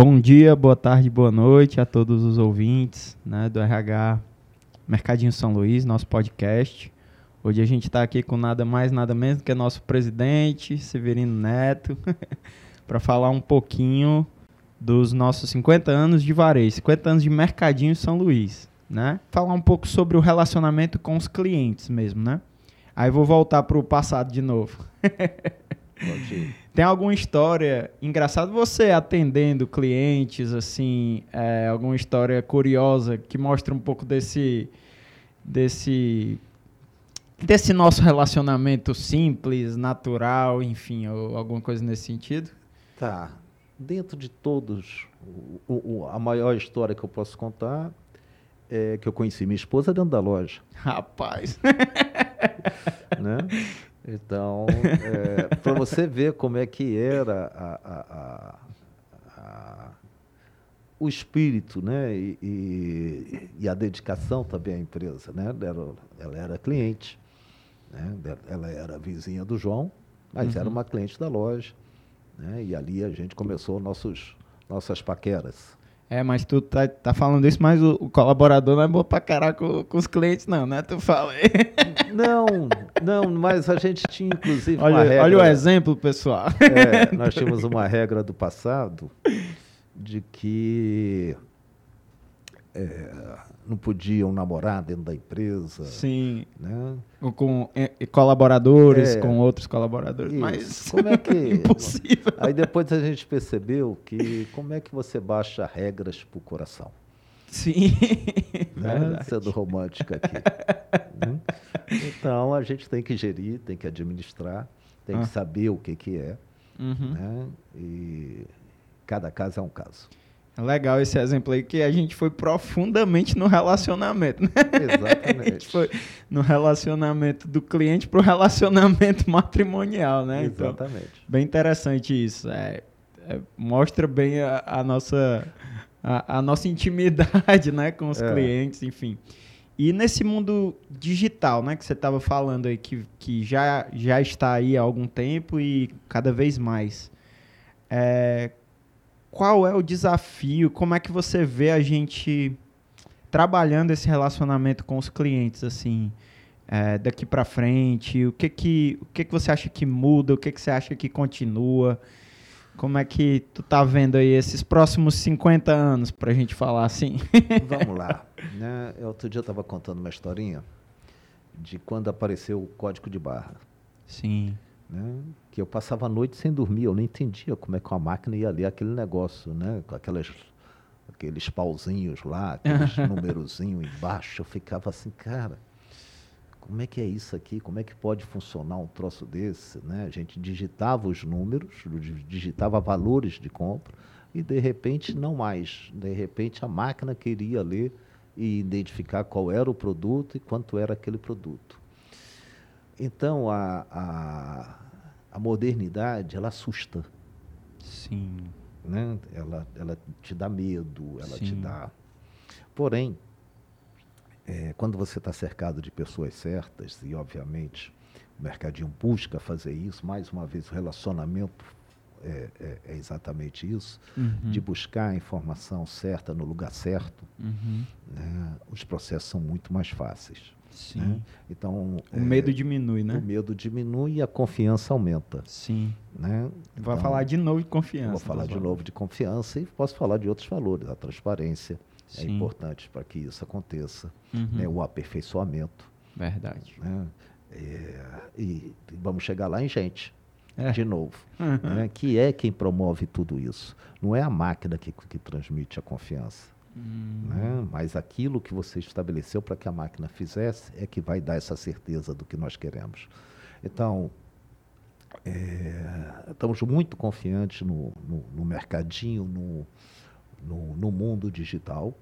Bom dia, boa tarde, boa noite a todos os ouvintes né, do RH Mercadinho São Luís, nosso podcast. Hoje a gente está aqui com nada mais, nada menos que nosso presidente, Severino Neto, para falar um pouquinho dos nossos 50 anos de varejo, 50 anos de Mercadinho São Luís, né? Falar um pouco sobre o relacionamento com os clientes mesmo, né? Aí vou voltar para o passado de novo. Tem alguma história engraçada você atendendo clientes, assim, é, alguma história curiosa que mostra um pouco desse desse desse nosso relacionamento simples, natural, enfim, ou alguma coisa nesse sentido? Tá. Dentro de todos, o, o, a maior história que eu posso contar é que eu conheci minha esposa dentro da loja. Rapaz. né? Então, é, para você ver como é que era a, a, a, o espírito né? E, e, e, a dedicação também à empresa. Né? Ela, ela era cliente, né? ela era vizinha do João, mas uhum. era uma cliente da loja. Né? E ali a gente começou nossos, nossas paqueras. É, mas tu tá, tá falando isso, mas o, o colaborador não é bom pra caralho com, com os clientes, não, né? Tu fala aí. Não, não, mas a gente tinha inclusive olha, uma regra. Olha o exemplo, pessoal. É, nós tínhamos uma regra do passado de que é, não podiam namorar dentro da empresa. Sim. Né? Ou com é, colaboradores, é, com outros colaboradores. Isso. Mas como é que. impossível. Aí depois a gente percebeu que como é que você baixa regras para o coração. Sim. Né? Sendo romântica aqui. né? Então a gente tem que gerir, tem que administrar, tem ah. que saber o que, que é. Uhum. Né? E cada caso é um caso. Legal esse exemplo aí, que a gente foi profundamente no relacionamento. Né? Exatamente. A gente foi no relacionamento do cliente para o relacionamento matrimonial, né? Então, Exatamente. Então, bem interessante isso. É, é, mostra bem a, a nossa, a, a, nossa intimidade né, com os é. clientes, enfim. E nesse mundo digital, né, que você estava falando aí, que, que já, já está aí há algum tempo e cada vez mais. É, qual é o desafio? Como é que você vê a gente trabalhando esse relacionamento com os clientes, assim, é, daqui para frente? O que que, o que que você acha que muda? O que que você acha que continua? Como é que tu tá vendo aí esses próximos 50 anos para a gente falar assim? Vamos lá. Né? Outro dia eu estava contando uma historinha de quando apareceu o código de barra. Sim né? que eu passava a noite sem dormir, eu não entendia como é que uma máquina ia ler aquele negócio, né? com aquelas, aqueles pauzinhos lá, aqueles numerozinhos embaixo, eu ficava assim, cara, como é que é isso aqui? Como é que pode funcionar um troço desse? Né? A gente digitava os números, digitava valores de compra, e de repente não mais. De repente a máquina queria ler e identificar qual era o produto e quanto era aquele produto. Então, a, a, a modernidade, ela assusta. Sim. Né? Ela, ela te dá medo, ela Sim. te dá... Porém, é, quando você está cercado de pessoas certas, e obviamente o mercadinho busca fazer isso, mais uma vez o relacionamento é, é, é exatamente isso, uhum. de buscar a informação certa no lugar certo, uhum. né? os processos são muito mais fáceis. Sim. Né? Então, o é, medo diminui, né? O medo diminui e a confiança aumenta. Sim. Né? Vai então, falar de novo de confiança. Vou falar de valores. novo de confiança e posso falar de outros valores. A transparência é Sim. é importante para que isso aconteça. Uhum. Né? O aperfeiçoamento. Verdade. Né? É, e vamos chegar lá em gente. É. De novo. Uhum. Né? Que é quem promove tudo isso. Não é a máquina que, que transmite a confiança. Hum. Né? Mas aquilo que você estabeleceu para que a máquina fizesse é que vai dar essa certeza do que nós queremos. Então, é, estamos muito confiantes no, no, no mercadinho, no, no, no, mundo digital.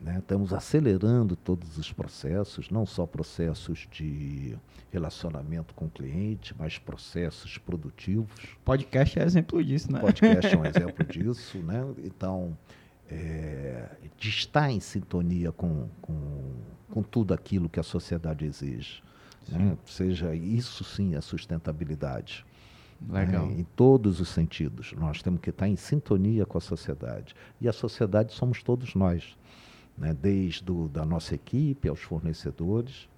Né? Estamos acelerando todos os processos, não só processos de relacionamento com o cliente, mas processos produtivos. Podcast é exemplo disso, né? Podcast é um exemplo disso, né? Então, é, de estar em sintonia com, com, com, tudo aquilo que a sociedade exige. Né? Seja isso sim a sustentabilidade. Legal. Né? Em todos os sentidos. Nós temos que estar em sintonia com a sociedade. E a sociedade somos todos nós. Né? Desde do, da nossa equipe aos fornecedores.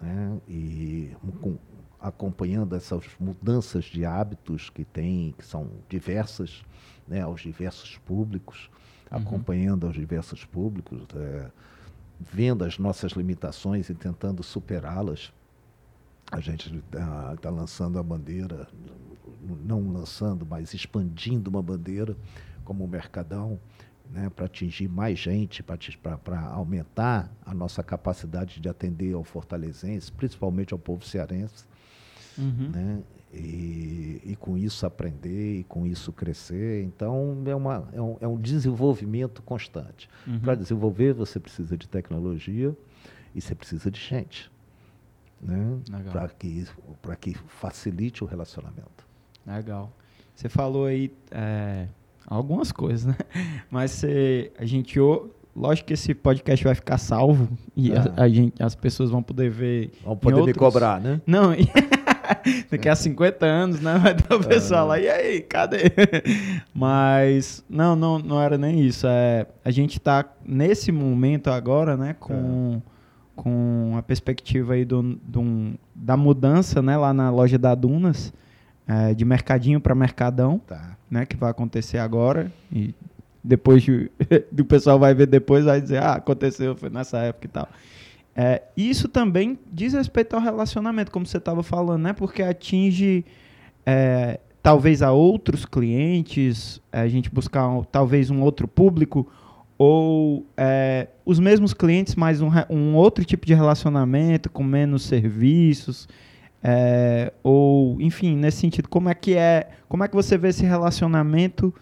Né? E com, acompanhando essas mudanças de hábitos que tem, que são diversas, né? aos diversos públicos, uhum. acompanhando aos diversos públicos, é, vendo as nossas limitações e tentando superá-las. A gente está tá lançando a bandeira não lançando, mas expandindo uma bandeira como o Mercadão, né, para atingir mais gente, para aumentar a nossa capacidade de atender ao fortalezense, principalmente ao povo cearense. Uhum. Né, e, e, com isso aprender e com isso crescer. Então, é, uma, é, um, é um desenvolvimento constante. Uhum. Para desenvolver, você precisa de tecnologia e você precisa de gente. Né, para que, que facilite o relacionamento. Legal. Você falou aí é, algumas coisas, né? Mas você, a gente, lógico que esse podcast vai ficar salvo e a, ah. a, gente, as pessoas vão poder ver. Vão poder outros... me cobrar, né? Não, daqui a 50 anos, né? Vai ter o pessoal lá, e aí, cadê? Mas, não, não, não era nem isso. É, a gente está nesse momento agora, né, com, é. com a perspectiva aí do, do, da mudança, né, lá na loja da Dunas é, de mercadinho para mercadão, tá. né, que vai acontecer agora e depois de, o pessoal vai ver depois vai dizer ah aconteceu foi nessa época e tal. É, isso também diz respeito ao relacionamento, como você estava falando, né? Porque atinge é, talvez a outros clientes, a gente buscar um, talvez um outro público ou é, os mesmos clientes, mas um, um outro tipo de relacionamento com menos serviços. É, ou, enfim, nesse sentido, como é que é, como é que você vê esse relacionamento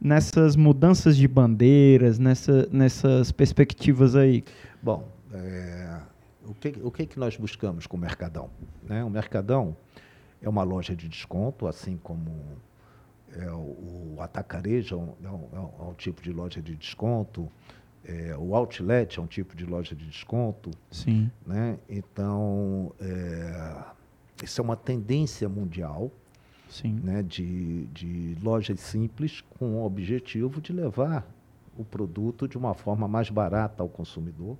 nessas mudanças de bandeiras, nessa, nessas perspectivas aí? Bom, é, o, que, o que, que nós buscamos com o Mercadão? Né? O Mercadão é uma loja de desconto, assim como é o, o atacarejo é um, é, um, é um, tipo de loja de desconto, é, o outlet é um tipo de loja de desconto. Sim. Né? Então, é, isso é uma tendência mundial né, de, de lojas simples com o objetivo de levar o produto de uma forma mais barata ao consumidor.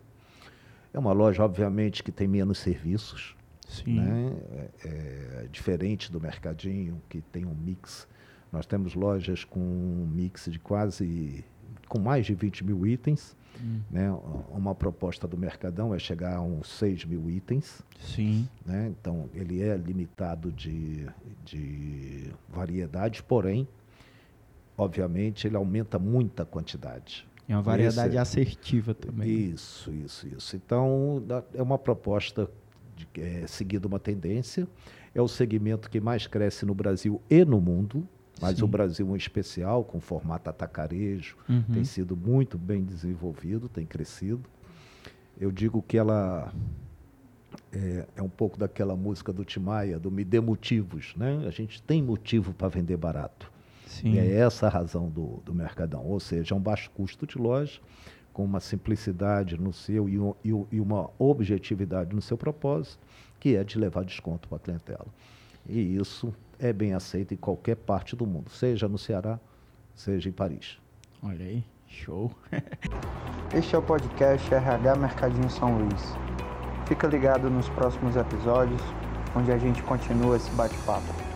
É uma loja, obviamente, que tem menos serviços. Sim. Né? É, é, diferente do mercadinho, que tem um mix. Nós temos lojas com um mix de quase com mais de 20 mil itens. Hum. Né? Uma proposta do Mercadão é chegar a uns 6 mil itens. Sim. Né? Então, ele é limitado de, de variedade, porém, obviamente, ele aumenta muita quantidade. É uma variedade Esse, assertiva também. Isso, isso, isso. Então, é uma proposta de, é, seguindo uma tendência. É o segmento que mais cresce no Brasil e no mundo. Mas Sim. o Brasil, em especial, com formato atacarejo, uhum. tem sido muito bem desenvolvido, tem crescido. Eu digo que ela é, é, um pouco daquela música do Timaya, do Me Dê Motivos. Né? A gente tem motivo para vender barato. Sim. E é essa a razão do, do Mercadão. Ou seja, é um baixo custo de loja, com uma simplicidade no seu e, um, e uma objetividade no seu propósito, que é de levar desconto para a clientela. E isso é bem aceito em qualquer parte do mundo, seja no Ceará, seja em Paris. Olha aí, show. este é o podcast RH Mercadinho São Luís. Fica ligado nos próximos episódios, onde a gente continua esse bate-papo.